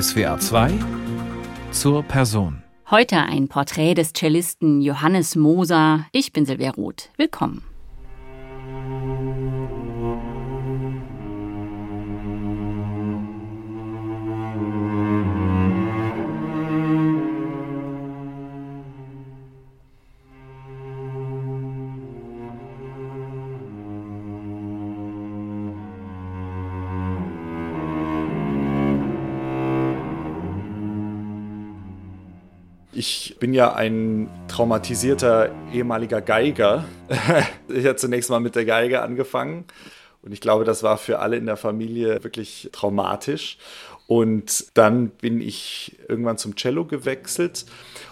SWA 2 zur Person. Heute ein Porträt des Cellisten Johannes Moser. Ich bin Silvia Roth. Willkommen. Bin ja ein traumatisierter ehemaliger Geiger. ich habe zunächst mal mit der Geige angefangen und ich glaube, das war für alle in der Familie wirklich traumatisch. Und dann bin ich irgendwann zum Cello gewechselt.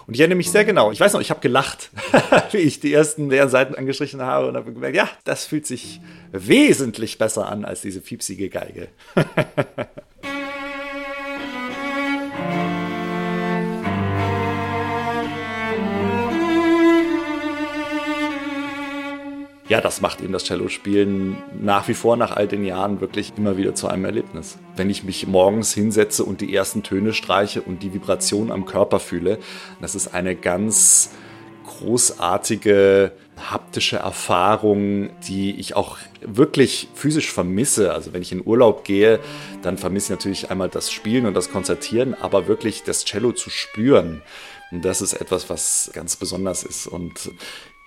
Und ich erinnere mich sehr genau. Ich weiß noch, ich habe gelacht, wie ich die ersten leeren Seiten angestrichen habe und habe gemerkt, ja, das fühlt sich wesentlich besser an als diese fiepsige Geige. ja, das macht eben das Cello-Spielen nach wie vor nach all den Jahren wirklich immer wieder zu einem Erlebnis. Wenn ich mich morgens hinsetze und die ersten Töne streiche und die Vibration am Körper fühle, das ist eine ganz großartige haptische Erfahrung, die ich auch wirklich physisch vermisse. Also wenn ich in Urlaub gehe, dann vermisse ich natürlich einmal das Spielen und das Konzertieren, aber wirklich das Cello zu spüren. Das ist etwas, was ganz besonders ist. Und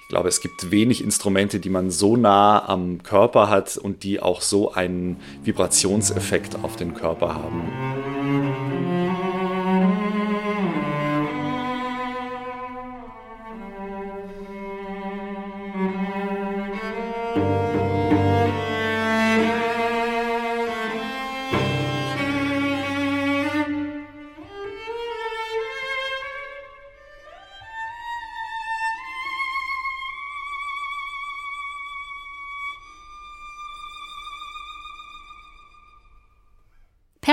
ich glaube, es gibt wenig Instrumente, die man so nah am Körper hat und die auch so einen Vibrationseffekt auf den Körper haben.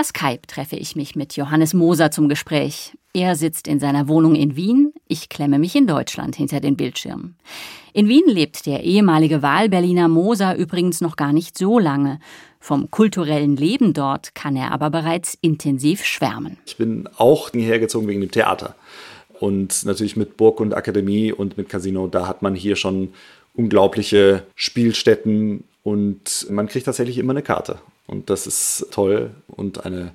Per Skype treffe ich mich mit Johannes Moser zum Gespräch. Er sitzt in seiner Wohnung in Wien, ich klemme mich in Deutschland hinter den Bildschirm. In Wien lebt der ehemalige Wahlberliner Moser übrigens noch gar nicht so lange. Vom kulturellen Leben dort kann er aber bereits intensiv schwärmen. Ich bin auch hierher gezogen wegen dem Theater. Und natürlich mit Burg und Akademie und mit Casino, da hat man hier schon unglaubliche Spielstätten und man kriegt tatsächlich immer eine Karte. Und das ist toll und eine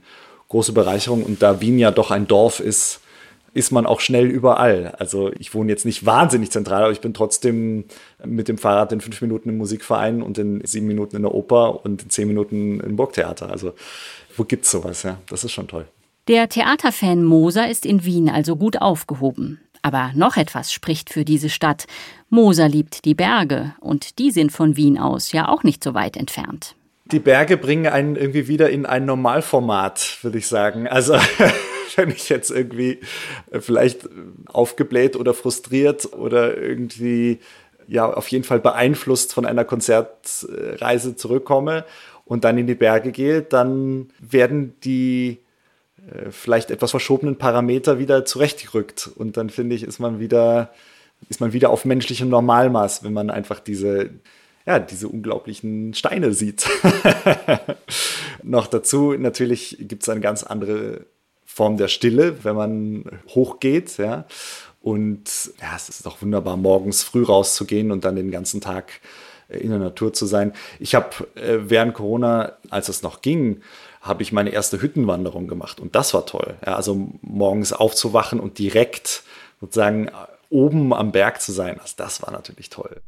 große Bereicherung. Und da Wien ja doch ein Dorf ist, ist man auch schnell überall. Also ich wohne jetzt nicht wahnsinnig zentral, aber ich bin trotzdem mit dem Fahrrad in fünf Minuten im Musikverein und in sieben Minuten in der Oper und in zehn Minuten im Burgtheater. Also wo gibt's sowas? Ja, das ist schon toll. Der Theaterfan Moser ist in Wien also gut aufgehoben. Aber noch etwas spricht für diese Stadt. Moser liebt die Berge und die sind von Wien aus ja auch nicht so weit entfernt die Berge bringen einen irgendwie wieder in ein Normalformat, würde ich sagen. Also wenn ich jetzt irgendwie äh, vielleicht aufgebläht oder frustriert oder irgendwie ja auf jeden Fall beeinflusst von einer Konzertreise zurückkomme und dann in die Berge gehe, dann werden die äh, vielleicht etwas verschobenen Parameter wieder zurechtgerückt und dann finde ich, ist man wieder ist man wieder auf menschlichem Normalmaß, wenn man einfach diese ja, diese unglaublichen Steine sieht. Noch dazu natürlich gibt es eine ganz andere Form der Stille, wenn man hochgeht, ja. Und ja, es ist doch wunderbar, morgens früh rauszugehen und dann den ganzen Tag äh, in der Natur zu sein. Ich habe äh, während Corona, als es noch ging, habe ich meine erste Hüttenwanderung gemacht und das war toll. Ja, also morgens aufzuwachen und direkt sozusagen oben am Berg zu sein, also das war natürlich toll.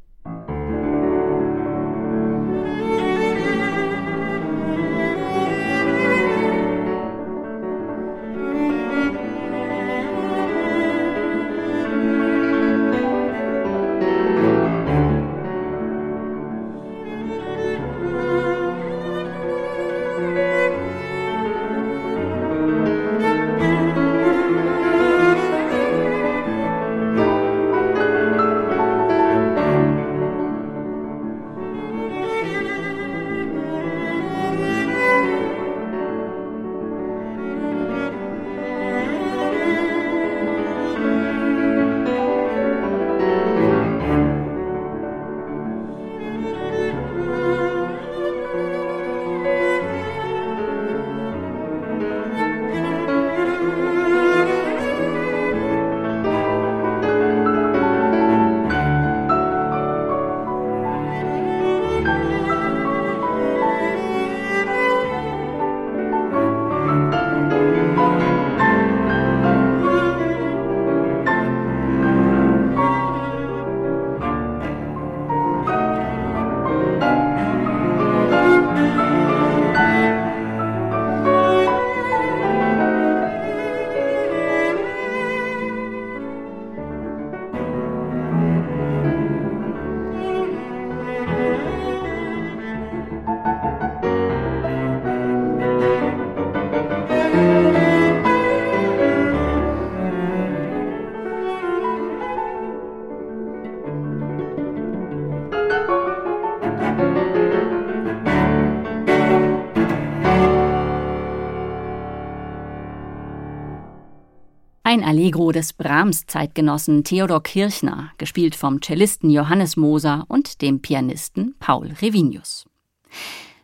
Allegro des Brahms-Zeitgenossen Theodor Kirchner, gespielt vom Cellisten Johannes Moser und dem Pianisten Paul Revinius.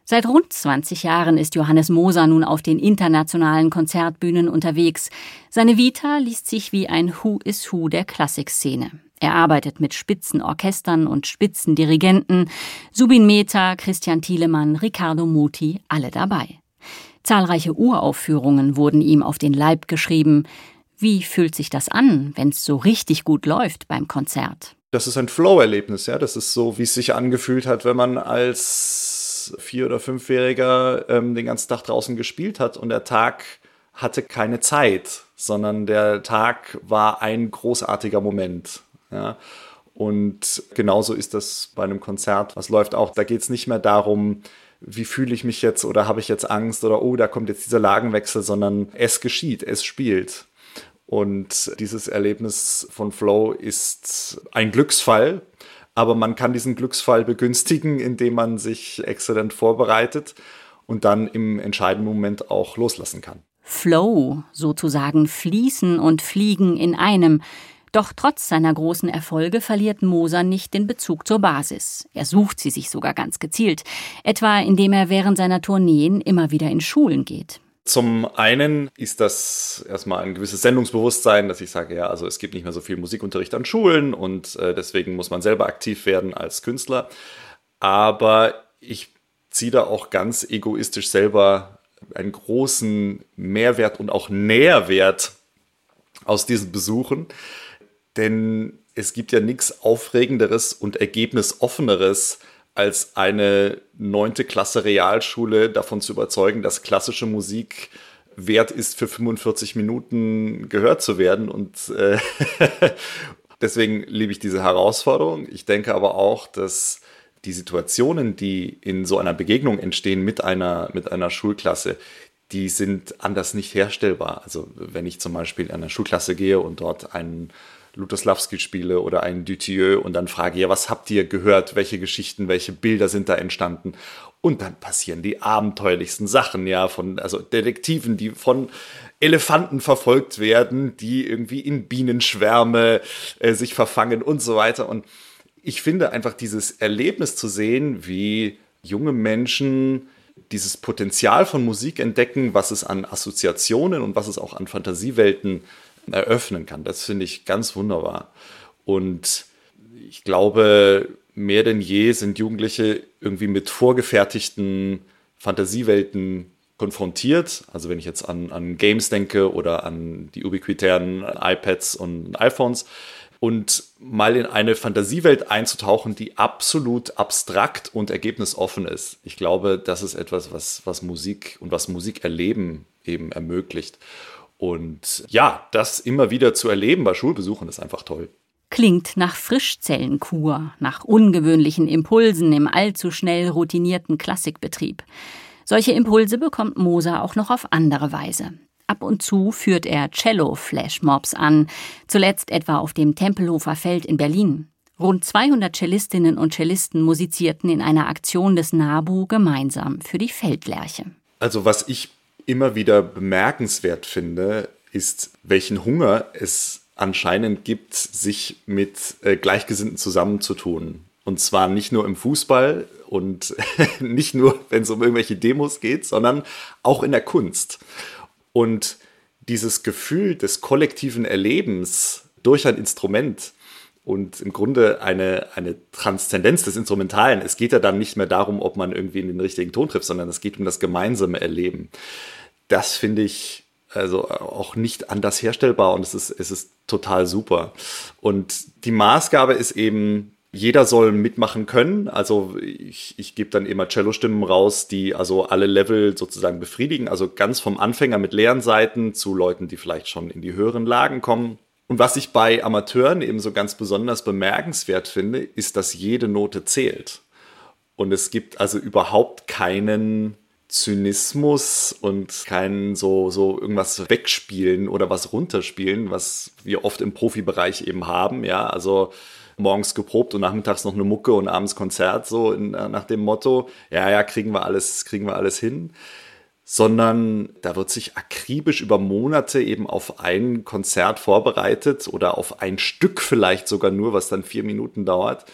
Seit rund 20 Jahren ist Johannes Moser nun auf den internationalen Konzertbühnen unterwegs. Seine Vita liest sich wie ein Who is Who der Klassikszene. Er arbeitet mit Spitzenorchestern und Spitzendirigenten. Subin Mehta, Christian Thielemann, Riccardo Muti, alle dabei. Zahlreiche Uraufführungen wurden ihm auf den Leib geschrieben. Wie fühlt sich das an, wenn es so richtig gut läuft beim Konzert? Das ist ein Flow-Erlebnis, ja. Das ist so, wie es sich angefühlt hat, wenn man als Vier- oder Fünfjähriger ähm, den ganzen Tag draußen gespielt hat und der Tag hatte keine Zeit, sondern der Tag war ein großartiger Moment. Ja. Und genauso ist das bei einem Konzert. Was läuft auch? Da geht es nicht mehr darum, wie fühle ich mich jetzt oder habe ich jetzt Angst oder oh, da kommt jetzt dieser Lagenwechsel, sondern es geschieht, es spielt. Und dieses Erlebnis von Flow ist ein Glücksfall, aber man kann diesen Glücksfall begünstigen, indem man sich exzellent vorbereitet und dann im entscheidenden Moment auch loslassen kann. Flow, sozusagen fließen und fliegen in einem. Doch trotz seiner großen Erfolge verliert Moser nicht den Bezug zur Basis. Er sucht sie sich sogar ganz gezielt, etwa indem er während seiner Tourneen immer wieder in Schulen geht. Zum einen ist das erstmal ein gewisses Sendungsbewusstsein, dass ich sage, ja, also es gibt nicht mehr so viel Musikunterricht an Schulen und äh, deswegen muss man selber aktiv werden als Künstler. Aber ich ziehe da auch ganz egoistisch selber einen großen Mehrwert und auch Nährwert aus diesen Besuchen. Denn es gibt ja nichts Aufregenderes und Ergebnisoffeneres, als eine neunte Klasse Realschule davon zu überzeugen, dass klassische Musik wert ist, für 45 Minuten gehört zu werden. Und äh, deswegen liebe ich diese Herausforderung. Ich denke aber auch, dass die Situationen, die in so einer Begegnung entstehen mit einer, mit einer Schulklasse, die sind anders nicht herstellbar. Also wenn ich zum Beispiel in eine Schulklasse gehe und dort einen Lutoslawski spiele oder einen Dutilleux und dann frage, ja, was habt ihr gehört? Welche Geschichten, welche Bilder sind da entstanden? Und dann passieren die abenteuerlichsten Sachen, ja, von, also Detektiven, die von Elefanten verfolgt werden, die irgendwie in Bienenschwärme äh, sich verfangen und so weiter. Und ich finde einfach dieses Erlebnis zu sehen, wie junge Menschen dieses Potenzial von Musik entdecken, was es an Assoziationen und was es auch an Fantasiewelten eröffnen kann. Das finde ich ganz wunderbar. Und ich glaube, mehr denn je sind Jugendliche irgendwie mit vorgefertigten Fantasiewelten konfrontiert. Also wenn ich jetzt an, an Games denke oder an die ubiquitären iPads und iPhones. Und mal in eine Fantasiewelt einzutauchen, die absolut abstrakt und ergebnisoffen ist. Ich glaube, das ist etwas, was, was Musik und was Musik erleben eben ermöglicht. Und ja, das immer wieder zu erleben bei Schulbesuchen ist einfach toll. Klingt nach Frischzellenkur, nach ungewöhnlichen Impulsen im allzu schnell routinierten Klassikbetrieb. Solche Impulse bekommt Moser auch noch auf andere Weise. Ab und zu führt er Cello-Flashmobs an, zuletzt etwa auf dem Tempelhofer Feld in Berlin. Rund 200 Cellistinnen und Cellisten musizierten in einer Aktion des NABU gemeinsam für die Feldlerche. Also was ich immer wieder bemerkenswert finde, ist, welchen Hunger es anscheinend gibt, sich mit äh, Gleichgesinnten zusammenzutun. Und zwar nicht nur im Fußball und nicht nur, wenn es um irgendwelche Demos geht, sondern auch in der Kunst. Und dieses Gefühl des kollektiven Erlebens durch ein Instrument und im Grunde eine, eine Transzendenz des Instrumentalen. Es geht ja dann nicht mehr darum, ob man irgendwie in den richtigen Ton trifft, sondern es geht um das gemeinsame Erleben. Das finde ich also auch nicht anders herstellbar und es ist, es ist total super. Und die Maßgabe ist eben, jeder soll mitmachen können. Also ich, ich gebe dann immer Cello-Stimmen raus, die also alle Level sozusagen befriedigen. Also ganz vom Anfänger mit leeren Seiten zu Leuten, die vielleicht schon in die höheren Lagen kommen. Und was ich bei Amateuren eben so ganz besonders bemerkenswert finde, ist, dass jede Note zählt. Und es gibt also überhaupt keinen Zynismus und kein so, so irgendwas wegspielen oder was runterspielen, was wir oft im Profibereich eben haben. Ja, also morgens geprobt und nachmittags noch eine Mucke und abends Konzert, so in, nach dem Motto, ja, ja, kriegen wir alles, kriegen wir alles hin. Sondern da wird sich akribisch über Monate eben auf ein Konzert vorbereitet oder auf ein Stück vielleicht sogar nur, was dann vier Minuten dauert.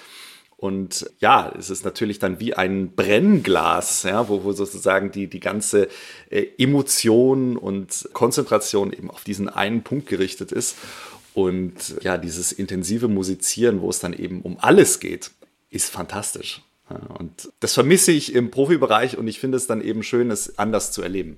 Und ja, es ist natürlich dann wie ein Brennglas, ja, wo, wo sozusagen die, die ganze äh, Emotion und Konzentration eben auf diesen einen Punkt gerichtet ist. Und ja, dieses intensive Musizieren, wo es dann eben um alles geht, ist fantastisch. Und das vermisse ich im Profibereich und ich finde es dann eben schön, es anders zu erleben.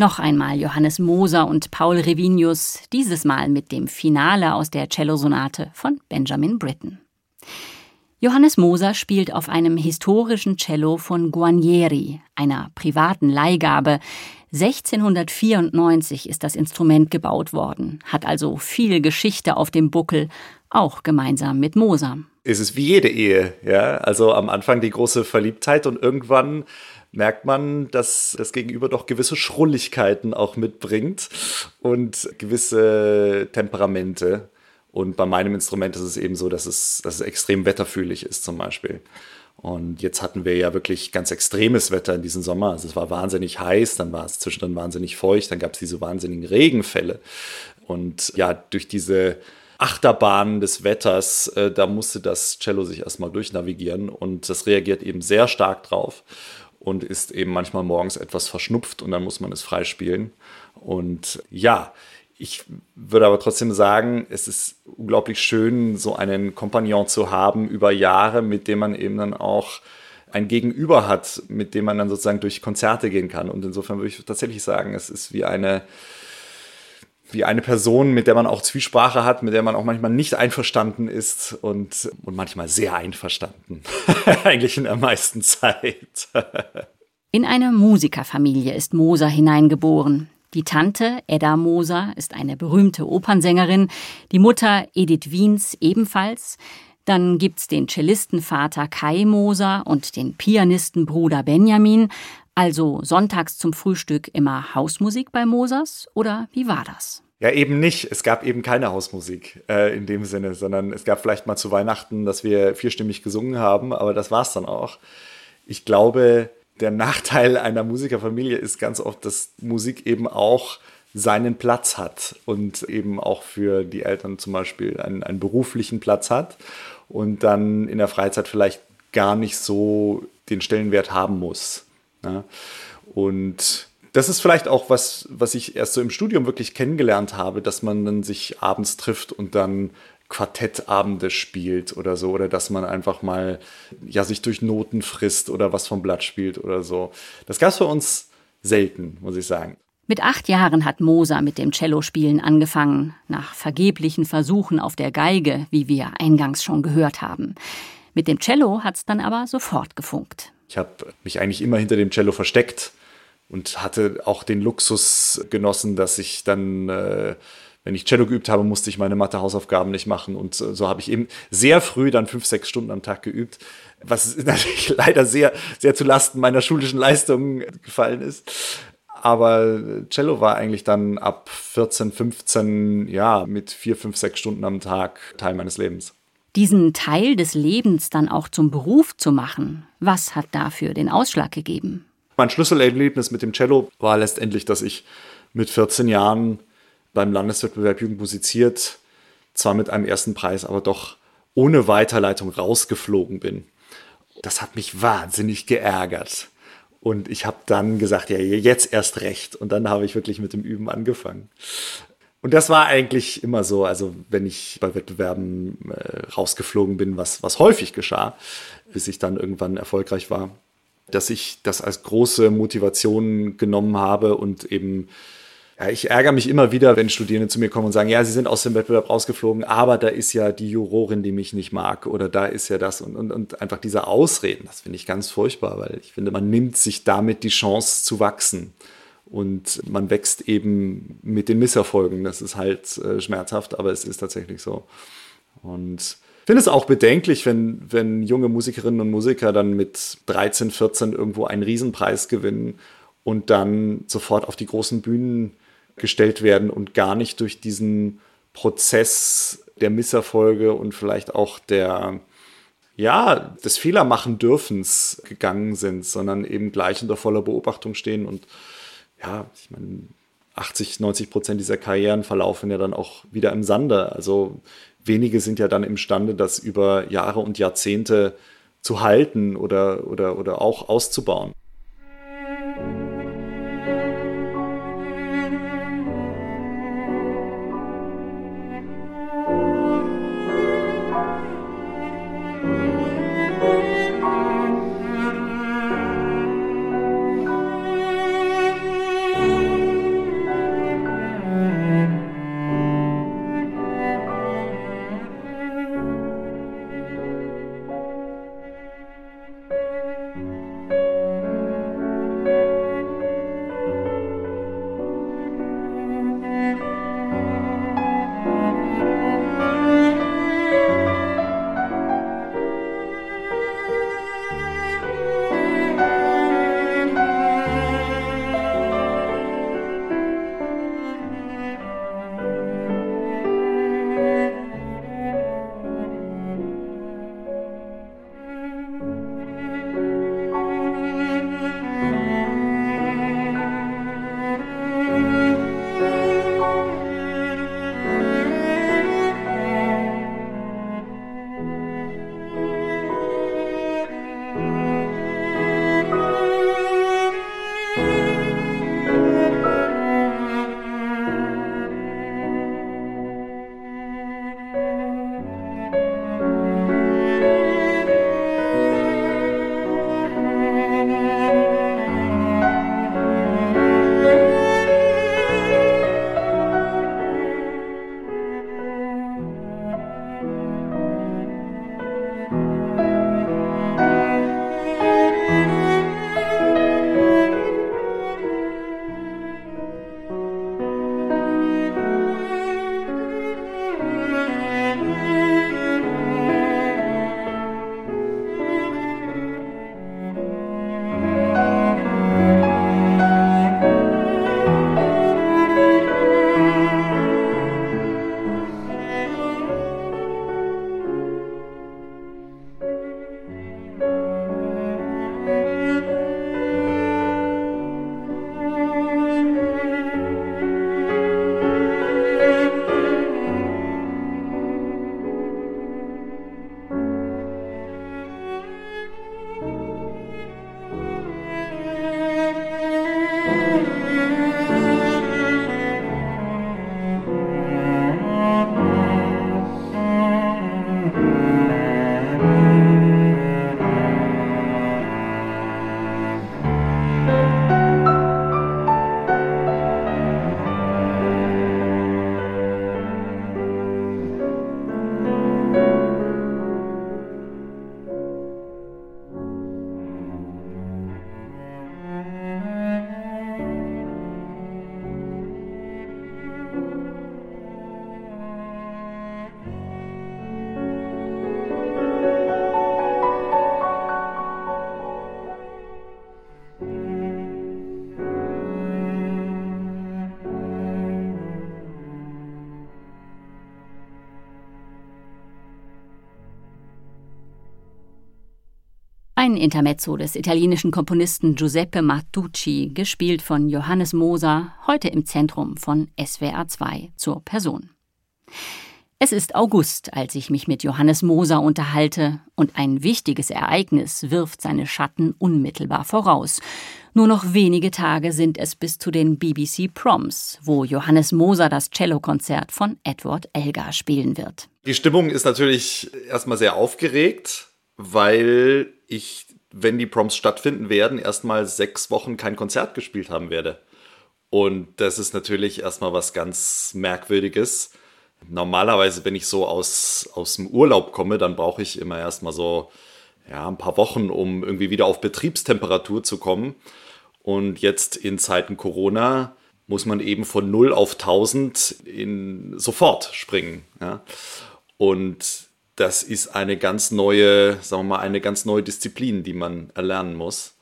Noch einmal Johannes Moser und Paul Revinius, dieses Mal mit dem Finale aus der Cellosonate von Benjamin Britten. Johannes Moser spielt auf einem historischen Cello von Guarnieri, einer privaten Leihgabe. 1694 ist das Instrument gebaut worden, hat also viel Geschichte auf dem Buckel, auch gemeinsam mit Moser. Es ist wie jede Ehe, ja. Also am Anfang die große Verliebtheit und irgendwann merkt man, dass das Gegenüber doch gewisse Schrulligkeiten auch mitbringt und gewisse Temperamente. Und bei meinem Instrument ist es eben so, dass es, dass es extrem wetterfühlig ist zum Beispiel. Und jetzt hatten wir ja wirklich ganz extremes Wetter in diesem Sommer. Also es war wahnsinnig heiß, dann war es zwischendrin wahnsinnig feucht, dann gab es diese wahnsinnigen Regenfälle. Und ja, durch diese Achterbahn des Wetters, äh, da musste das Cello sich erstmal durchnavigieren und das reagiert eben sehr stark drauf und ist eben manchmal morgens etwas verschnupft und dann muss man es freispielen. Und ja, ich würde aber trotzdem sagen, es ist unglaublich schön, so einen Kompagnon zu haben über Jahre, mit dem man eben dann auch ein Gegenüber hat, mit dem man dann sozusagen durch Konzerte gehen kann. Und insofern würde ich tatsächlich sagen, es ist wie eine wie eine Person, mit der man auch Zwiesprache hat, mit der man auch manchmal nicht einverstanden ist und, und manchmal sehr einverstanden. Eigentlich in der meisten Zeit. in eine Musikerfamilie ist Moser hineingeboren. Die Tante Edda Moser ist eine berühmte Opernsängerin, die Mutter Edith Wiens ebenfalls. Dann gibt's den Cellistenvater Kai Moser und den Pianistenbruder Benjamin. Also sonntags zum Frühstück immer Hausmusik bei Mosers oder wie war das? Ja, eben nicht. Es gab eben keine Hausmusik äh, in dem Sinne, sondern es gab vielleicht mal zu Weihnachten, dass wir vierstimmig gesungen haben, aber das war es dann auch. ich glaube, der Nachteil einer Musikerfamilie ist ganz oft, dass Musik eben auch seinen Platz hat und eben auch für die Eltern zum Beispiel einen, einen beruflichen Platz hat und dann in der Freizeit vielleicht gar nicht so den Stellenwert haben muss. Ja? Und das ist vielleicht auch was, was ich erst so im Studium wirklich kennengelernt habe, dass man dann sich abends trifft und dann Quartettabende spielt oder so, oder dass man einfach mal ja sich durch Noten frisst oder was vom Blatt spielt oder so. Das gab es bei uns selten, muss ich sagen. Mit acht Jahren hat Moser mit dem Cellospielen angefangen, nach vergeblichen Versuchen auf der Geige, wie wir eingangs schon gehört haben. Mit dem Cello hat's dann aber sofort gefunkt. Ich habe mich eigentlich immer hinter dem Cello versteckt und hatte auch den Luxus genossen, dass ich dann, äh, wenn ich Cello geübt habe, musste ich meine Mathe-Hausaufgaben nicht machen. Und so, so habe ich eben sehr früh dann fünf, sechs Stunden am Tag geübt, was natürlich leider sehr, sehr zu Lasten meiner schulischen Leistungen gefallen ist. Aber Cello war eigentlich dann ab 14, 15, ja, mit vier, fünf, sechs Stunden am Tag Teil meines Lebens. Diesen Teil des Lebens dann auch zum Beruf zu machen, was hat dafür den Ausschlag gegeben? Mein Schlüsselerlebnis mit dem Cello war letztendlich, dass ich mit 14 Jahren beim Landeswettbewerb Jugend musiziert, zwar mit einem ersten Preis, aber doch ohne Weiterleitung rausgeflogen bin. Das hat mich wahnsinnig geärgert. Und ich habe dann gesagt, ja, jetzt erst recht. Und dann habe ich wirklich mit dem Üben angefangen. Und das war eigentlich immer so, also wenn ich bei Wettbewerben äh, rausgeflogen bin, was, was häufig geschah, bis ich dann irgendwann erfolgreich war, dass ich das als große Motivation genommen habe und eben, ja, ich ärgere mich immer wieder, wenn Studierende zu mir kommen und sagen, ja, sie sind aus dem Wettbewerb rausgeflogen, aber da ist ja die Jurorin, die mich nicht mag oder da ist ja das und, und, und einfach diese Ausreden, das finde ich ganz furchtbar, weil ich finde, man nimmt sich damit die Chance zu wachsen. Und man wächst eben mit den Misserfolgen. Das ist halt äh, schmerzhaft, aber es ist tatsächlich so. Und ich finde es auch bedenklich, wenn, wenn junge Musikerinnen und Musiker dann mit 13, 14 irgendwo einen Riesenpreis gewinnen und dann sofort auf die großen Bühnen gestellt werden und gar nicht durch diesen Prozess der Misserfolge und vielleicht auch der, ja, des Fehlermachen dürfens gegangen sind, sondern eben gleich unter voller Beobachtung stehen und ja, ich meine, 80, 90 Prozent dieser Karrieren verlaufen ja dann auch wieder im Sande. Also wenige sind ja dann imstande, das über Jahre und Jahrzehnte zu halten oder, oder, oder auch auszubauen. Ein Intermezzo des italienischen Komponisten Giuseppe Martucci, gespielt von Johannes Moser, heute im Zentrum von SWR 2 zur Person. Es ist August, als ich mich mit Johannes Moser unterhalte, und ein wichtiges Ereignis wirft seine Schatten unmittelbar voraus. Nur noch wenige Tage sind es bis zu den BBC Proms, wo Johannes Moser das Cellokonzert von Edward Elgar spielen wird. Die Stimmung ist natürlich erstmal sehr aufgeregt, weil ich, wenn die Proms stattfinden werden, erstmal sechs Wochen kein Konzert gespielt haben werde. Und das ist natürlich erstmal was ganz Merkwürdiges Normalerweise, wenn ich so aus, aus dem Urlaub komme, dann brauche ich immer erstmal so ja, ein paar Wochen, um irgendwie wieder auf Betriebstemperatur zu kommen. Und jetzt in Zeiten Corona muss man eben von 0 auf 1000 in sofort springen. Ja? Und das ist eine ganz neue, sagen wir mal, eine ganz neue Disziplin, die man erlernen muss.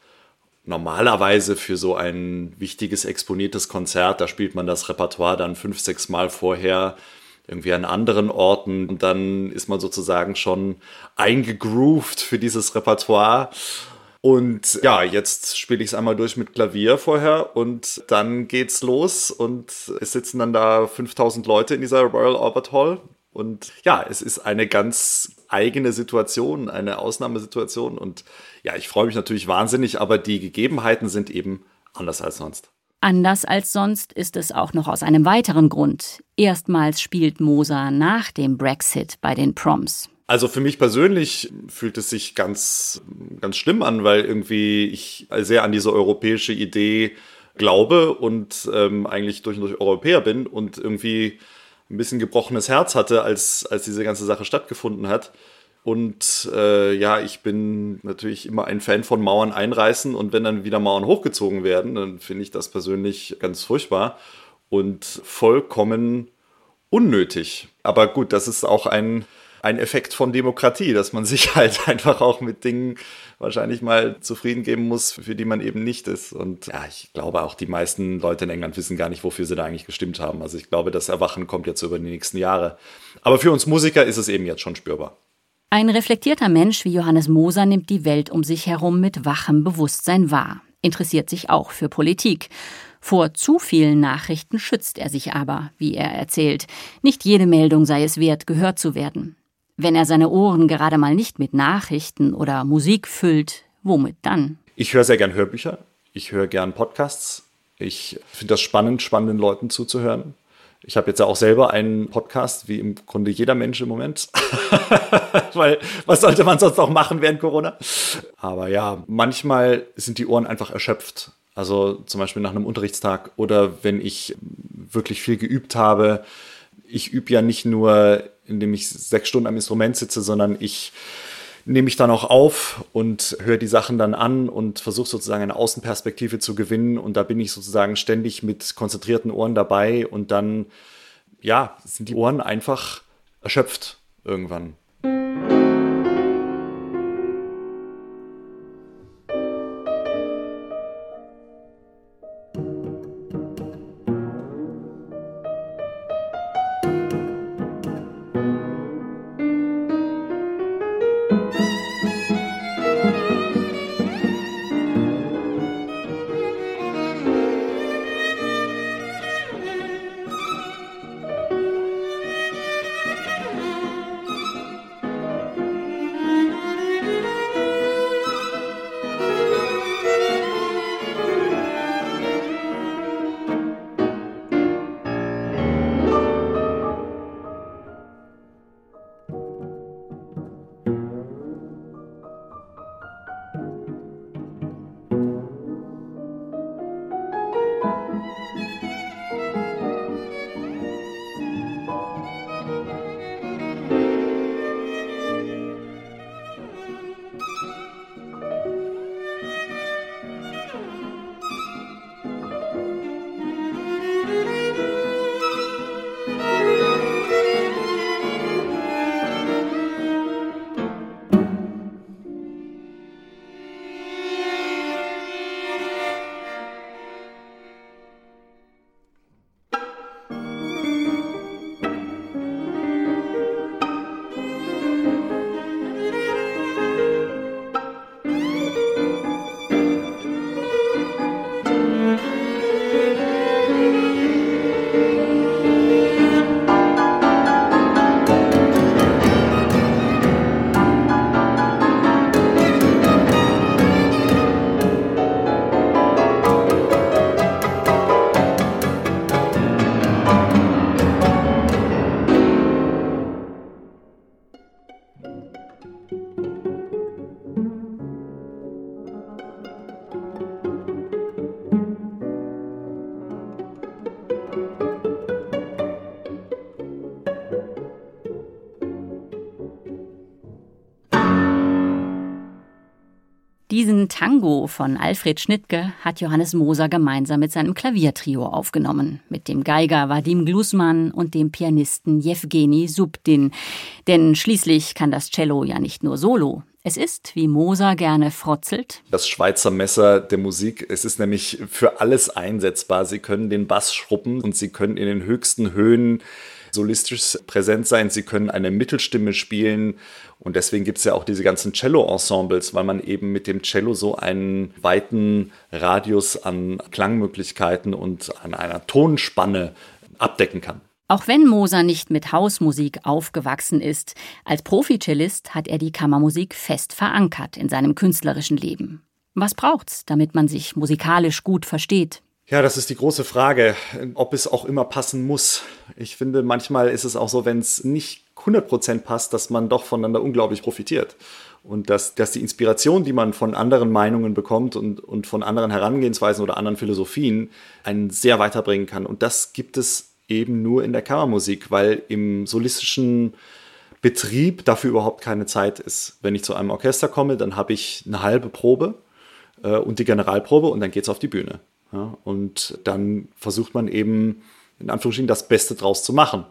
Normalerweise für so ein wichtiges, exponiertes Konzert, da spielt man das Repertoire dann fünf, sechs Mal vorher irgendwie an anderen Orten und dann ist man sozusagen schon eingegroovt für dieses Repertoire. Und ja, jetzt spiele ich es einmal durch mit Klavier vorher und dann geht's los und es sitzen dann da 5000 Leute in dieser Royal Albert Hall. Und ja, es ist eine ganz eigene Situation, eine Ausnahmesituation. Und ja, ich freue mich natürlich wahnsinnig, aber die Gegebenheiten sind eben anders als sonst. Anders als sonst ist es auch noch aus einem weiteren Grund. Erstmals spielt Moser nach dem Brexit bei den Proms. Also für mich persönlich fühlt es sich ganz, ganz schlimm an, weil irgendwie ich sehr an diese europäische Idee glaube und ähm, eigentlich durch und durch Europäer bin und irgendwie ein bisschen gebrochenes Herz hatte, als, als diese ganze Sache stattgefunden hat. Und äh, ja, ich bin natürlich immer ein Fan von Mauern einreißen und wenn dann wieder Mauern hochgezogen werden, dann finde ich das persönlich ganz furchtbar und vollkommen unnötig. Aber gut, das ist auch ein, ein Effekt von Demokratie, dass man sich halt einfach auch mit Dingen wahrscheinlich mal zufrieden geben muss, für die man eben nicht ist. Und ja, ich glaube auch die meisten Leute in England wissen gar nicht, wofür sie da eigentlich gestimmt haben. Also ich glaube, das Erwachen kommt jetzt über die nächsten Jahre. Aber für uns Musiker ist es eben jetzt schon spürbar. Ein reflektierter Mensch wie Johannes Moser nimmt die Welt um sich herum mit wachem Bewusstsein wahr, interessiert sich auch für Politik. Vor zu vielen Nachrichten schützt er sich aber, wie er erzählt. Nicht jede Meldung sei es wert, gehört zu werden. Wenn er seine Ohren gerade mal nicht mit Nachrichten oder Musik füllt, womit dann? Ich höre sehr gern Hörbücher, ich höre gern Podcasts. Ich finde das spannend, spannenden Leuten zuzuhören. Ich habe jetzt ja auch selber einen Podcast, wie im Grunde jeder Mensch im Moment. Weil was sollte man sonst auch machen während Corona? Aber ja, manchmal sind die Ohren einfach erschöpft. Also zum Beispiel nach einem Unterrichtstag oder wenn ich wirklich viel geübt habe. Ich übe ja nicht nur, indem ich sechs Stunden am Instrument sitze, sondern ich nehme ich dann auch auf und höre die Sachen dann an und versuche sozusagen eine Außenperspektive zu gewinnen. Und da bin ich sozusagen ständig mit konzentrierten Ohren dabei und dann, ja, sind die Ohren einfach erschöpft irgendwann. Tango von Alfred Schnittke hat Johannes Moser gemeinsam mit seinem Klaviertrio aufgenommen, mit dem Geiger Vadim Glusman und dem Pianisten Jewgeni Subdin. Denn schließlich kann das Cello ja nicht nur solo. Es ist, wie Moser gerne frotzelt, das Schweizer Messer der Musik. Es ist nämlich für alles einsetzbar. Sie können den Bass schruppen und Sie können in den höchsten Höhen solistisch präsent sein. Sie können eine Mittelstimme spielen und deswegen gibt es ja auch diese ganzen Cello-Ensembles, weil man eben mit dem Cello so einen weiten Radius an Klangmöglichkeiten und an einer Tonspanne abdecken kann. Auch wenn Moser nicht mit Hausmusik aufgewachsen ist, als Profi-Cellist hat er die Kammermusik fest verankert in seinem künstlerischen Leben. Was braucht's, damit man sich musikalisch gut versteht? Ja, das ist die große Frage, ob es auch immer passen muss. Ich finde, manchmal ist es auch so, wenn es nicht 100% passt, dass man doch voneinander unglaublich profitiert. Und dass, dass die Inspiration, die man von anderen Meinungen bekommt und, und von anderen Herangehensweisen oder anderen Philosophien, einen sehr weiterbringen kann. Und das gibt es eben nur in der Kammermusik, weil im solistischen Betrieb dafür überhaupt keine Zeit ist. Wenn ich zu einem Orchester komme, dann habe ich eine halbe Probe äh, und die Generalprobe und dann geht es auf die Bühne. Ja, und dann versucht man eben, in Anführungsstrichen, das Beste draus zu machen.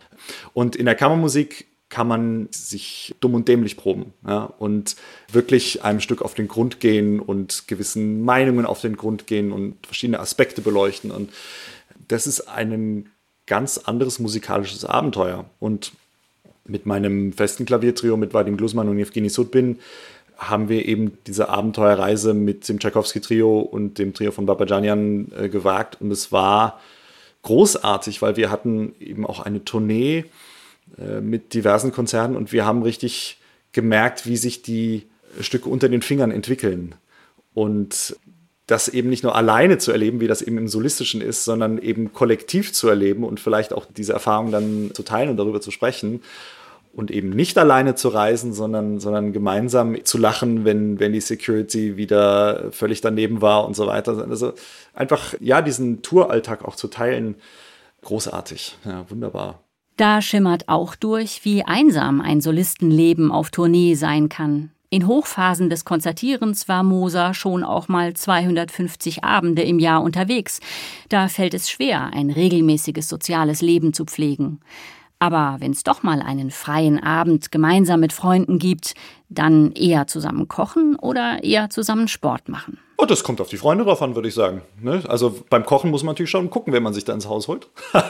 Und in der Kammermusik kann man sich dumm und dämlich proben ja, und wirklich einem Stück auf den Grund gehen und gewissen Meinungen auf den Grund gehen und verschiedene Aspekte beleuchten. Und das ist ein ganz anderes musikalisches Abenteuer. Und mit meinem festen Klaviertrio, mit Vadim Glusman und Evgeny Sudbin, haben wir eben diese Abenteuerreise mit dem Tchaikovsky-Trio und dem Trio von Babajanian äh, gewagt. Und es war großartig, weil wir hatten eben auch eine Tournee äh, mit diversen Konzerten und wir haben richtig gemerkt, wie sich die Stücke unter den Fingern entwickeln. Und das eben nicht nur alleine zu erleben, wie das eben im Solistischen ist, sondern eben kollektiv zu erleben und vielleicht auch diese Erfahrung dann zu teilen und darüber zu sprechen und eben nicht alleine zu reisen, sondern, sondern gemeinsam zu lachen, wenn, wenn die Security wieder völlig daneben war und so weiter. Also einfach, ja, diesen Touralltag auch zu teilen, großartig, ja, wunderbar. Da schimmert auch durch, wie einsam ein Solistenleben auf Tournee sein kann. In Hochphasen des Konzertierens war Moser schon auch mal 250 Abende im Jahr unterwegs. Da fällt es schwer, ein regelmäßiges soziales Leben zu pflegen. Aber wenn es doch mal einen freien Abend gemeinsam mit Freunden gibt, dann eher zusammen kochen oder eher zusammen Sport machen. Oh, das kommt auf die Freunde drauf an, würde ich sagen. Ne? Also beim Kochen muss man natürlich schon gucken, wer man sich da ins Haus holt.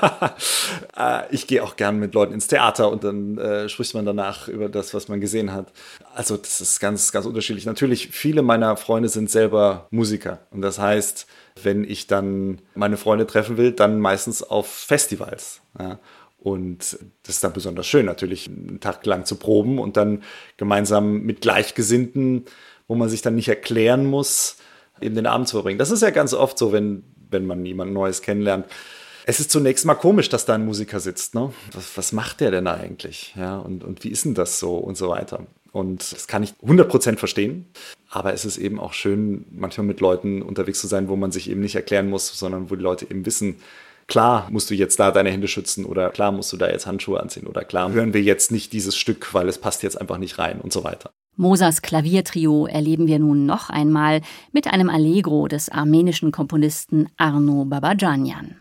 Äh, ich gehe auch gern mit Leuten ins Theater und dann äh, spricht man danach über das, was man gesehen hat. Also das ist ganz, ganz unterschiedlich. Natürlich, viele meiner Freunde sind selber Musiker. Und das heißt, wenn ich dann meine Freunde treffen will, dann meistens auf Festivals. Ja? Und das ist dann besonders schön, natürlich einen Tag lang zu proben und dann gemeinsam mit Gleichgesinnten, wo man sich dann nicht erklären muss, eben den Abend zu verbringen. Das ist ja ganz oft so, wenn, wenn man jemand Neues kennenlernt. Es ist zunächst mal komisch, dass da ein Musiker sitzt. Ne? Was, was macht der denn eigentlich? Ja, und, und wie ist denn das so und so weiter? Und das kann ich 100% verstehen. Aber es ist eben auch schön, manchmal mit Leuten unterwegs zu sein, wo man sich eben nicht erklären muss, sondern wo die Leute eben wissen, klar musst du jetzt da deine Hände schützen oder klar musst du da jetzt Handschuhe anziehen oder klar hören wir jetzt nicht dieses Stück, weil es passt jetzt einfach nicht rein und so weiter. Mosers Klaviertrio erleben wir nun noch einmal mit einem Allegro des armenischen Komponisten Arno Babajanian.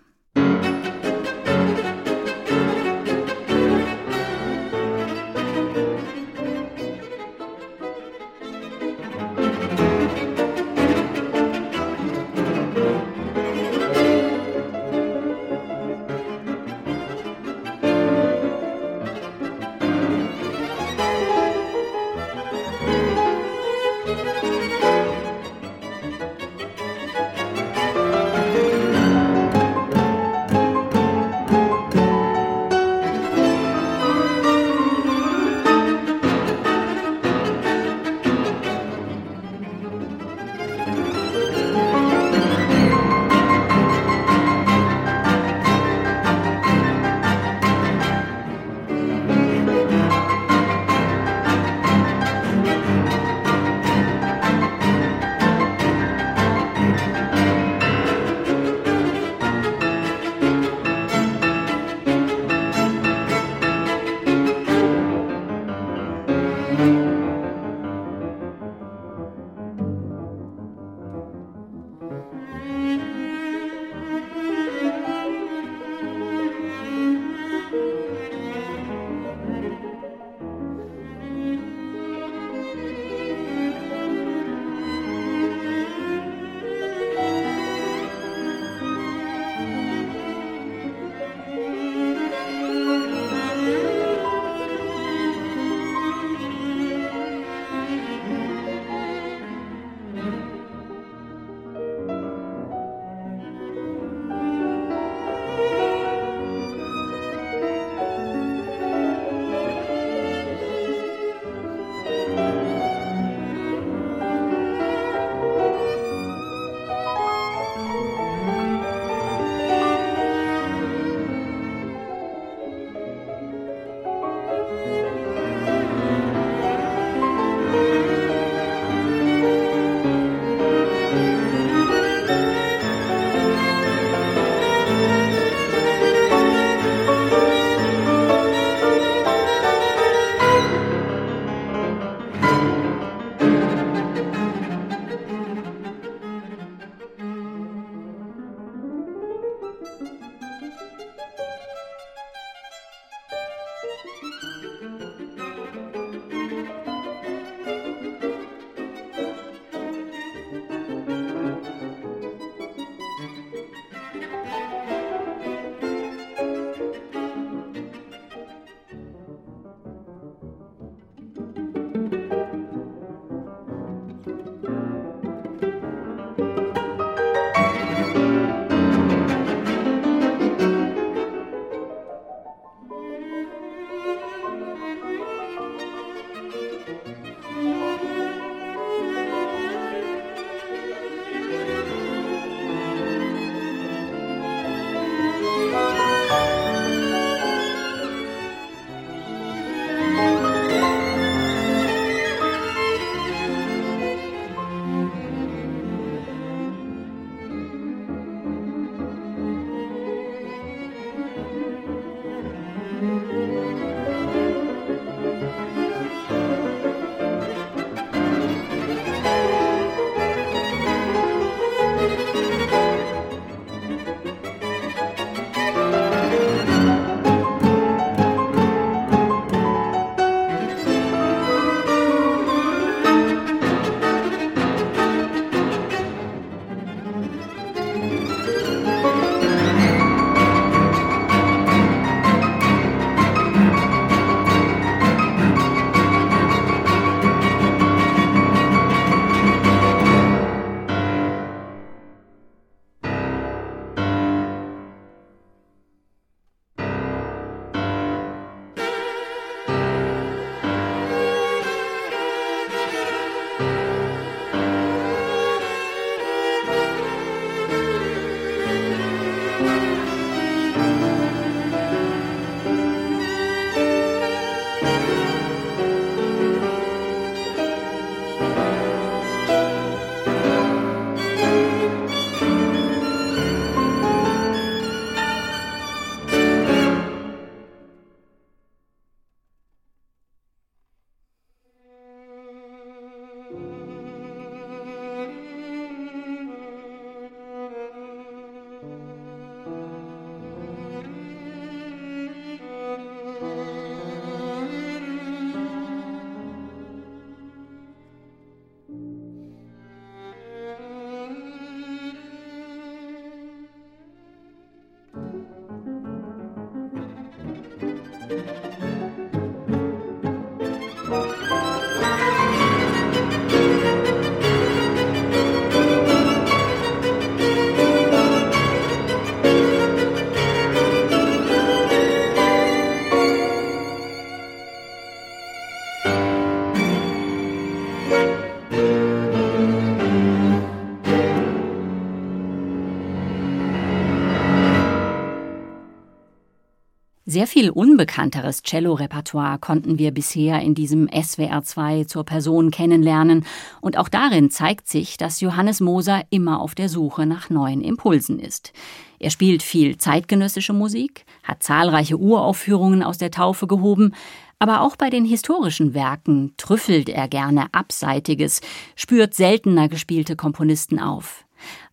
Sehr viel unbekannteres Cello-Repertoire konnten wir bisher in diesem SWR2 zur Person kennenlernen. Und auch darin zeigt sich, dass Johannes Moser immer auf der Suche nach neuen Impulsen ist. Er spielt viel zeitgenössische Musik, hat zahlreiche Uraufführungen aus der Taufe gehoben, aber auch bei den historischen Werken trüffelt er gerne Abseitiges, spürt seltener gespielte Komponisten auf.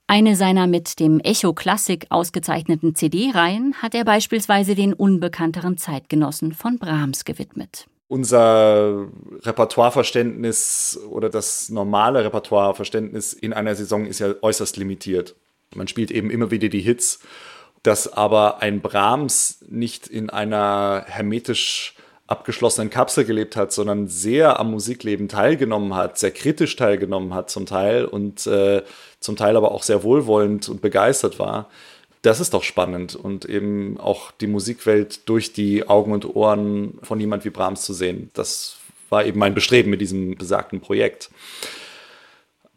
Eine seiner mit dem Echo Klassik ausgezeichneten CD-Reihen hat er beispielsweise den unbekannteren Zeitgenossen von Brahms gewidmet. Unser Repertoireverständnis oder das normale Repertoireverständnis in einer Saison ist ja äußerst limitiert. Man spielt eben immer wieder die Hits, dass aber ein Brahms nicht in einer hermetisch abgeschlossenen Kapsel gelebt hat, sondern sehr am Musikleben teilgenommen hat, sehr kritisch teilgenommen hat zum Teil und äh, zum Teil aber auch sehr wohlwollend und begeistert war. Das ist doch spannend und eben auch die Musikwelt durch die Augen und Ohren von jemand wie Brahms zu sehen. Das war eben mein Bestreben mit diesem besagten Projekt.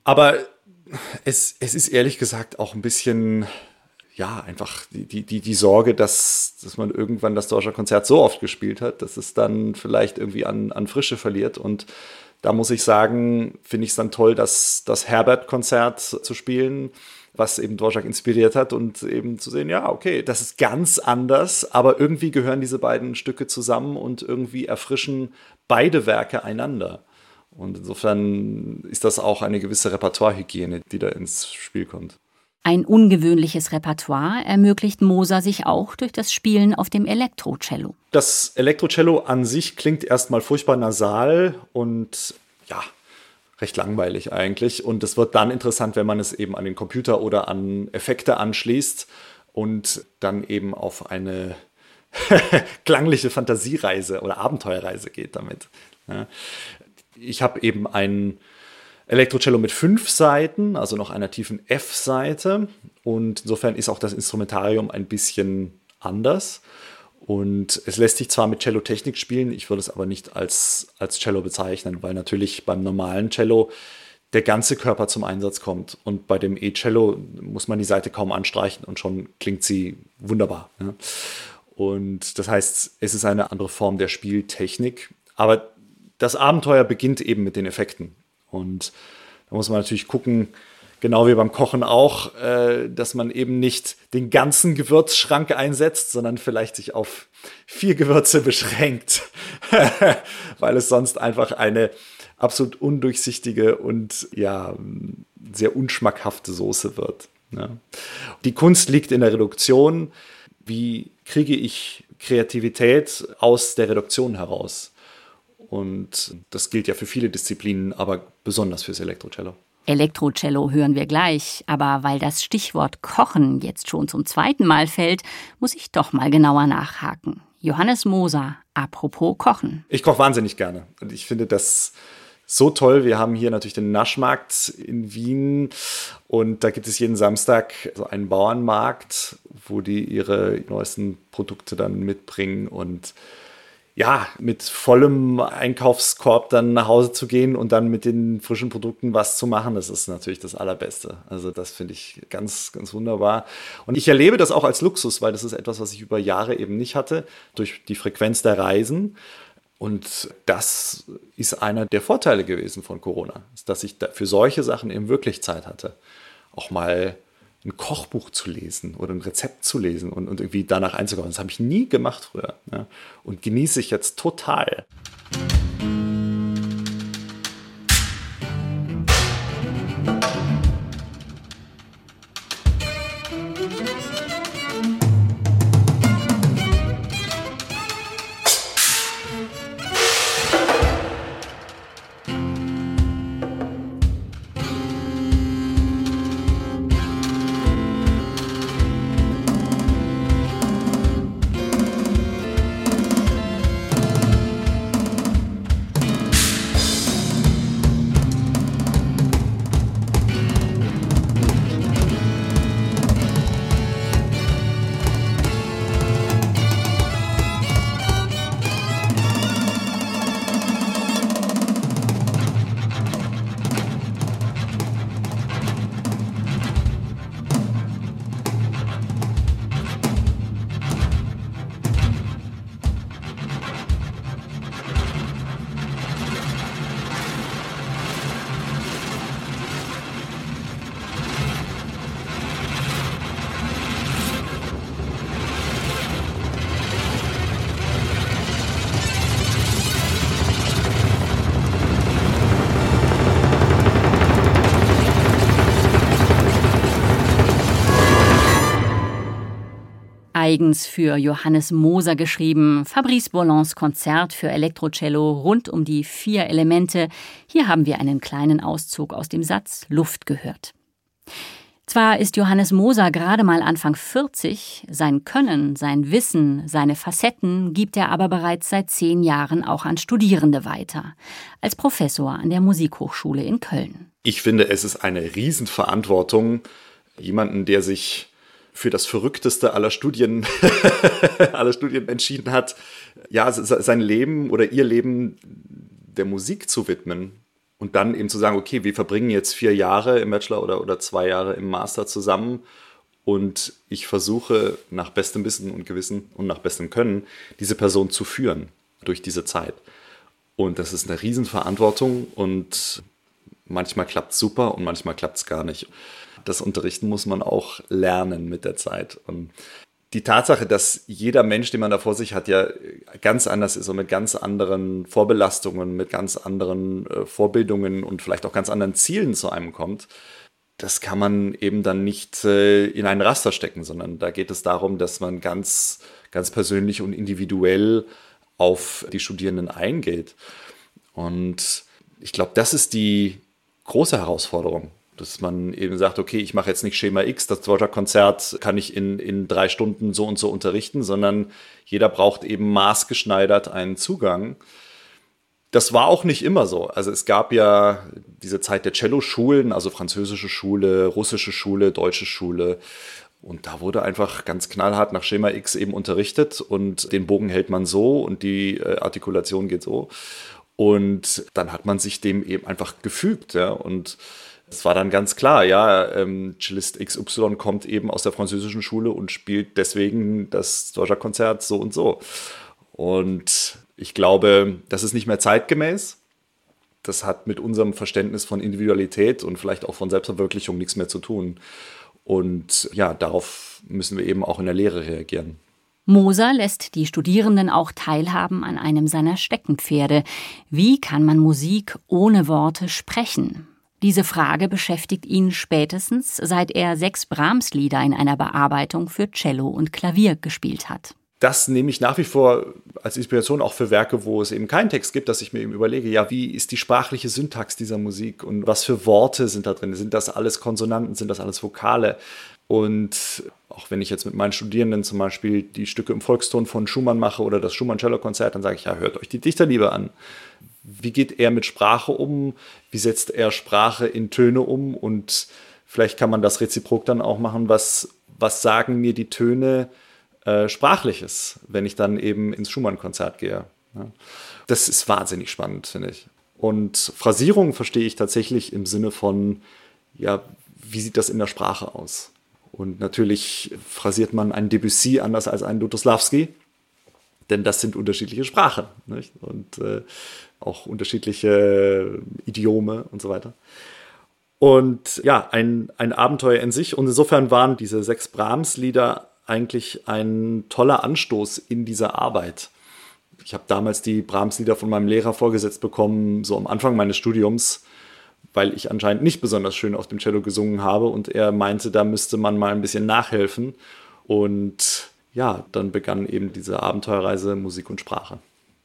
Aber es, es ist ehrlich gesagt auch ein bisschen ja, einfach die, die, die Sorge, dass, dass man irgendwann das Deutsche Konzert so oft gespielt hat, dass es dann vielleicht irgendwie an, an Frische verliert. Und da muss ich sagen, finde ich es dann toll, dass das Herbert-Konzert zu spielen, was eben Dvorak inspiriert hat und eben zu sehen, ja, okay, das ist ganz anders, aber irgendwie gehören diese beiden Stücke zusammen und irgendwie erfrischen beide Werke einander. Und insofern ist das auch eine gewisse Repertoirehygiene, die da ins Spiel kommt. Ein ungewöhnliches Repertoire ermöglicht Moser sich auch durch das Spielen auf dem Elektrocello. Das Elektrocello an sich klingt erstmal furchtbar nasal und ja, recht langweilig eigentlich. Und es wird dann interessant, wenn man es eben an den Computer oder an Effekte anschließt und dann eben auf eine klangliche Fantasiereise oder Abenteuerreise geht damit. Ich habe eben ein Elektrocello mit fünf Seiten, also noch einer tiefen F-Seite. Und insofern ist auch das Instrumentarium ein bisschen anders. Und es lässt sich zwar mit Cello-Technik spielen, ich würde es aber nicht als, als Cello bezeichnen, weil natürlich beim normalen Cello der ganze Körper zum Einsatz kommt. Und bei dem E-Cello muss man die Seite kaum anstreichen und schon klingt sie wunderbar. Ja. Und das heißt, es ist eine andere Form der Spieltechnik. Aber das Abenteuer beginnt eben mit den Effekten. Und da muss man natürlich gucken, genau wie beim Kochen auch, äh, dass man eben nicht den ganzen Gewürzschrank einsetzt, sondern vielleicht sich auf vier Gewürze beschränkt, weil es sonst einfach eine absolut undurchsichtige und ja sehr unschmackhafte Soße wird. Ja. Die Kunst liegt in der Reduktion. Wie kriege ich Kreativität aus der Reduktion heraus? Und das gilt ja für viele Disziplinen, aber besonders fürs Elektrocello. Elektrocello hören wir gleich, aber weil das Stichwort Kochen jetzt schon zum zweiten Mal fällt, muss ich doch mal genauer nachhaken. Johannes Moser, apropos Kochen. Ich koche wahnsinnig gerne und ich finde das so toll. Wir haben hier natürlich den Naschmarkt in Wien und da gibt es jeden Samstag so einen Bauernmarkt, wo die ihre neuesten Produkte dann mitbringen und ja, mit vollem Einkaufskorb dann nach Hause zu gehen und dann mit den frischen Produkten was zu machen, das ist natürlich das Allerbeste. Also das finde ich ganz, ganz wunderbar. Und ich erlebe das auch als Luxus, weil das ist etwas, was ich über Jahre eben nicht hatte, durch die Frequenz der Reisen. Und das ist einer der Vorteile gewesen von Corona, dass ich für solche Sachen eben wirklich Zeit hatte. Auch mal ein Kochbuch zu lesen oder ein Rezept zu lesen und, und irgendwie danach einzukaufen. Das habe ich nie gemacht früher. Ja. Und genieße ich jetzt total. Eigens für Johannes Moser geschrieben. Fabrice Bollons Konzert für Elektrocello rund um die vier Elemente. Hier haben wir einen kleinen Auszug aus dem Satz Luft gehört. Zwar ist Johannes Moser gerade mal Anfang 40, sein Können, sein Wissen, seine Facetten gibt er aber bereits seit zehn Jahren auch an Studierende weiter, als Professor an der Musikhochschule in Köln. Ich finde, es ist eine Riesenverantwortung, jemanden, der sich für das verrückteste aller Studien, aller Studien entschieden hat, ja, sein Leben oder ihr Leben der Musik zu widmen und dann eben zu sagen, okay, wir verbringen jetzt vier Jahre im Bachelor oder, oder zwei Jahre im Master zusammen und ich versuche nach bestem Wissen und Gewissen und nach bestem Können diese Person zu führen durch diese Zeit. Und das ist eine Riesenverantwortung und manchmal klappt es super und manchmal klappt es gar nicht. Das Unterrichten muss man auch lernen mit der Zeit. Und die Tatsache, dass jeder Mensch, den man da vor sich hat, ja ganz anders ist und mit ganz anderen Vorbelastungen, mit ganz anderen äh, Vorbildungen und vielleicht auch ganz anderen Zielen zu einem kommt, das kann man eben dann nicht äh, in ein Raster stecken, sondern da geht es darum, dass man ganz, ganz persönlich und individuell auf die Studierenden eingeht. Und ich glaube, das ist die große Herausforderung dass man eben sagt, okay, ich mache jetzt nicht Schema X, das Dvorak-Konzert kann ich in, in drei Stunden so und so unterrichten, sondern jeder braucht eben maßgeschneidert einen Zugang. Das war auch nicht immer so. Also es gab ja diese Zeit der Cello-Schulen, also französische Schule, russische Schule, deutsche Schule. Und da wurde einfach ganz knallhart nach Schema X eben unterrichtet und den Bogen hält man so und die äh, Artikulation geht so. Und dann hat man sich dem eben einfach gefügt. Ja? Und es war dann ganz klar, ja, ähm, Cellist XY kommt eben aus der französischen Schule und spielt deswegen das Dvorak-Konzert so und so. Und ich glaube, das ist nicht mehr zeitgemäß. Das hat mit unserem Verständnis von Individualität und vielleicht auch von Selbstverwirklichung nichts mehr zu tun. Und ja, darauf müssen wir eben auch in der Lehre reagieren. Moser lässt die Studierenden auch teilhaben an einem seiner Steckenpferde. Wie kann man Musik ohne Worte sprechen? Diese Frage beschäftigt ihn spätestens, seit er sechs Brahms-Lieder in einer Bearbeitung für Cello und Klavier gespielt hat. Das nehme ich nach wie vor als Inspiration auch für Werke, wo es eben keinen Text gibt, dass ich mir eben überlege, ja, wie ist die sprachliche Syntax dieser Musik und was für Worte sind da drin? Sind das alles Konsonanten? Sind das alles Vokale? Und auch wenn ich jetzt mit meinen Studierenden zum Beispiel die Stücke im Volkston von Schumann mache oder das Schumann-Cello-Konzert, dann sage ich, ja, hört euch die Dichterliebe an wie geht er mit Sprache um, wie setzt er Sprache in Töne um und vielleicht kann man das reziprok dann auch machen, was, was sagen mir die Töne äh, sprachliches, wenn ich dann eben ins Schumann-Konzert gehe. Ja. Das ist wahnsinnig spannend, finde ich. Und Phrasierung verstehe ich tatsächlich im Sinne von, ja, wie sieht das in der Sprache aus? Und natürlich phrasiert man ein Debussy anders als einen Lutoslawski, denn das sind unterschiedliche Sprachen. Nicht? Und äh, auch unterschiedliche Idiome und so weiter. Und ja, ein, ein Abenteuer in sich. Und insofern waren diese sechs Brahms-Lieder eigentlich ein toller Anstoß in dieser Arbeit. Ich habe damals die Brahms-Lieder von meinem Lehrer vorgesetzt bekommen, so am Anfang meines Studiums, weil ich anscheinend nicht besonders schön auf dem Cello gesungen habe und er meinte, da müsste man mal ein bisschen nachhelfen. Und ja, dann begann eben diese Abenteuerreise Musik und Sprache.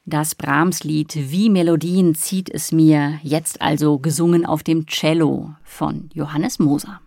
Das Brahms-Lied Wie Melodien zieht es mir, jetzt also gesungen auf dem Cello von Johannes Moser.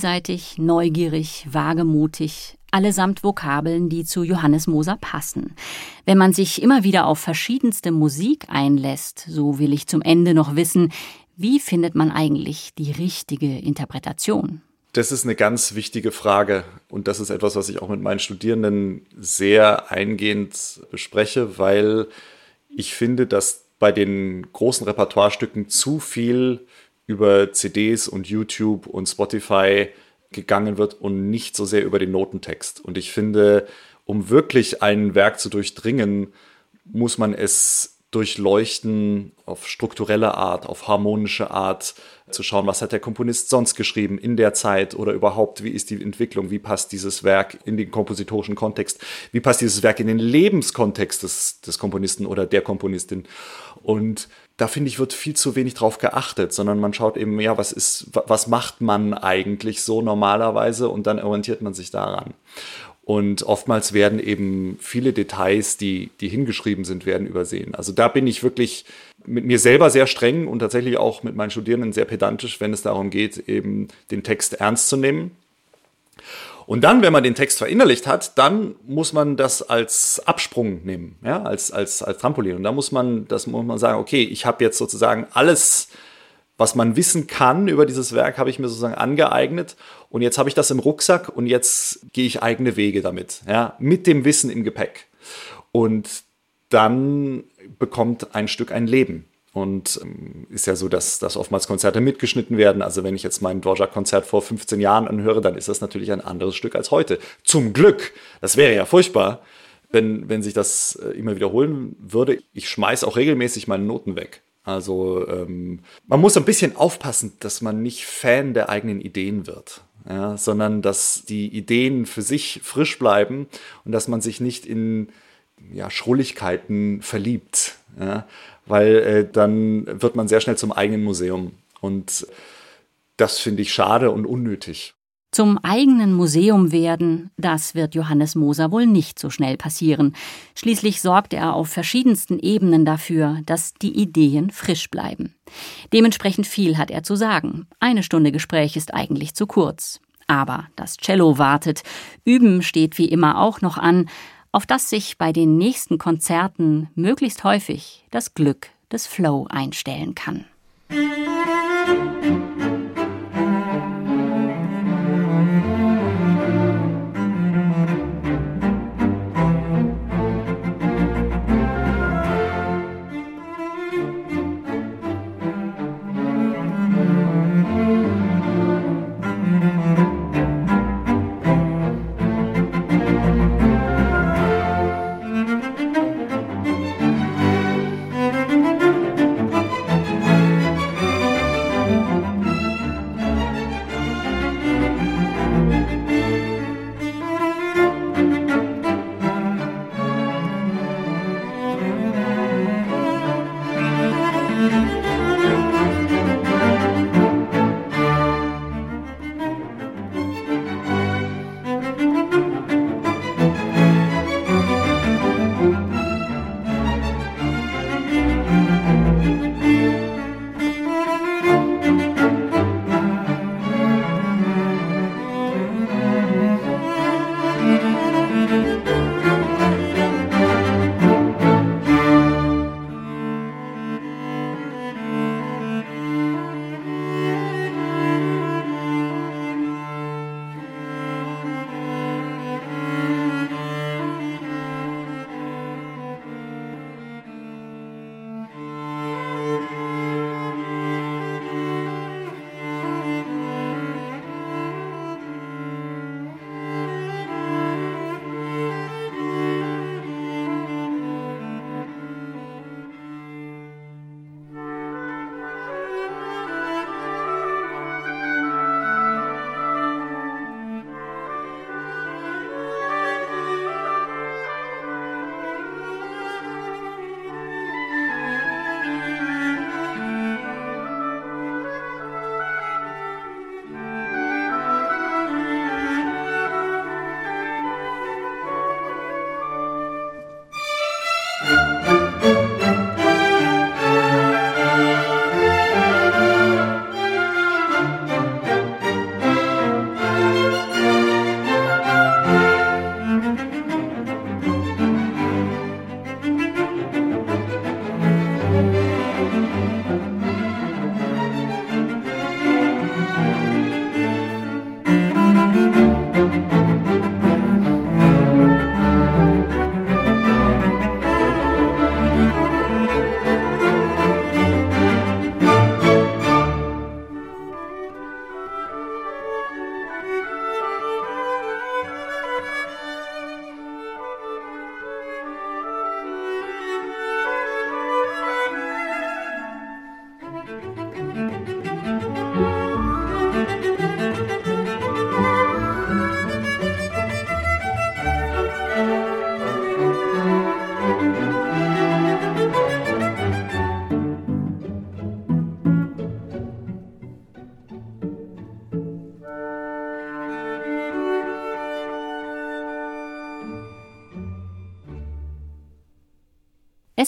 Vielseitig, neugierig, wagemutig, allesamt Vokabeln, die zu Johannes Moser passen. Wenn man sich immer wieder auf verschiedenste Musik einlässt, so will ich zum Ende noch wissen, wie findet man eigentlich die richtige Interpretation? Das ist eine ganz wichtige Frage und das ist etwas, was ich auch mit meinen Studierenden sehr eingehend bespreche, weil ich finde, dass bei den großen Repertoirestücken zu viel über CDs und YouTube und Spotify gegangen wird und nicht so sehr über den Notentext. Und ich finde, um wirklich ein Werk zu durchdringen, muss man es durchleuchten auf strukturelle Art, auf harmonische Art, zu schauen, was hat der Komponist sonst geschrieben in der Zeit oder überhaupt, wie ist die Entwicklung, wie passt dieses Werk in den kompositorischen Kontext, wie passt dieses Werk in den Lebenskontext des, des Komponisten oder der Komponistin. Und da finde ich, wird viel zu wenig drauf geachtet, sondern man schaut eben, ja, was ist, was macht man eigentlich so normalerweise und dann orientiert man sich daran. Und oftmals werden eben viele Details, die, die hingeschrieben sind, werden übersehen. Also da bin ich wirklich mit mir selber sehr streng und tatsächlich auch mit meinen Studierenden sehr pedantisch, wenn es darum geht, eben den Text ernst zu nehmen. Und dann, wenn man den Text verinnerlicht hat, dann muss man das als Absprung nehmen, ja, als, als, als Trampolin. Und da muss man, das muss man sagen, okay, ich habe jetzt sozusagen alles was man wissen kann über dieses Werk, habe ich mir sozusagen angeeignet. Und jetzt habe ich das im Rucksack und jetzt gehe ich eigene Wege damit, ja, mit dem Wissen im Gepäck. Und dann bekommt ein Stück ein Leben. Und ähm, ist ja so, dass, dass oftmals Konzerte mitgeschnitten werden. Also wenn ich jetzt mein Dvorak-Konzert vor 15 Jahren anhöre, dann ist das natürlich ein anderes Stück als heute. Zum Glück. Das wäre ja furchtbar, wenn, wenn sich das äh, immer wiederholen würde. Ich schmeiße auch regelmäßig meine Noten weg. Also ähm, man muss ein bisschen aufpassen, dass man nicht Fan der eigenen Ideen wird, ja, sondern dass die Ideen für sich frisch bleiben und dass man sich nicht in ja, Schrulligkeiten verliebt, ja, weil äh, dann wird man sehr schnell zum eigenen Museum und das finde ich schade und unnötig. Zum eigenen Museum werden, das wird Johannes Moser wohl nicht so schnell passieren. Schließlich sorgt er auf verschiedensten Ebenen dafür, dass die Ideen frisch bleiben. Dementsprechend viel hat er zu sagen. Eine Stunde Gespräch ist eigentlich zu kurz. Aber das Cello wartet. Üben steht wie immer auch noch an, auf das sich bei den nächsten Konzerten möglichst häufig das Glück des Flow einstellen kann.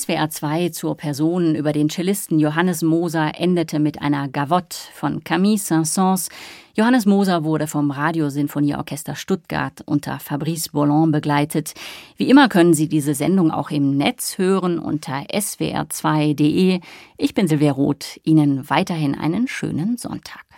SWR 2 zur Person über den Cellisten Johannes Moser endete mit einer Gavotte von Camille Saint-Saëns. Johannes Moser wurde vom Radiosinfonieorchester Stuttgart unter Fabrice Bollon begleitet. Wie immer können Sie diese Sendung auch im Netz hören unter swr2.de. Ich bin Silvia Roth. Ihnen weiterhin einen schönen Sonntag.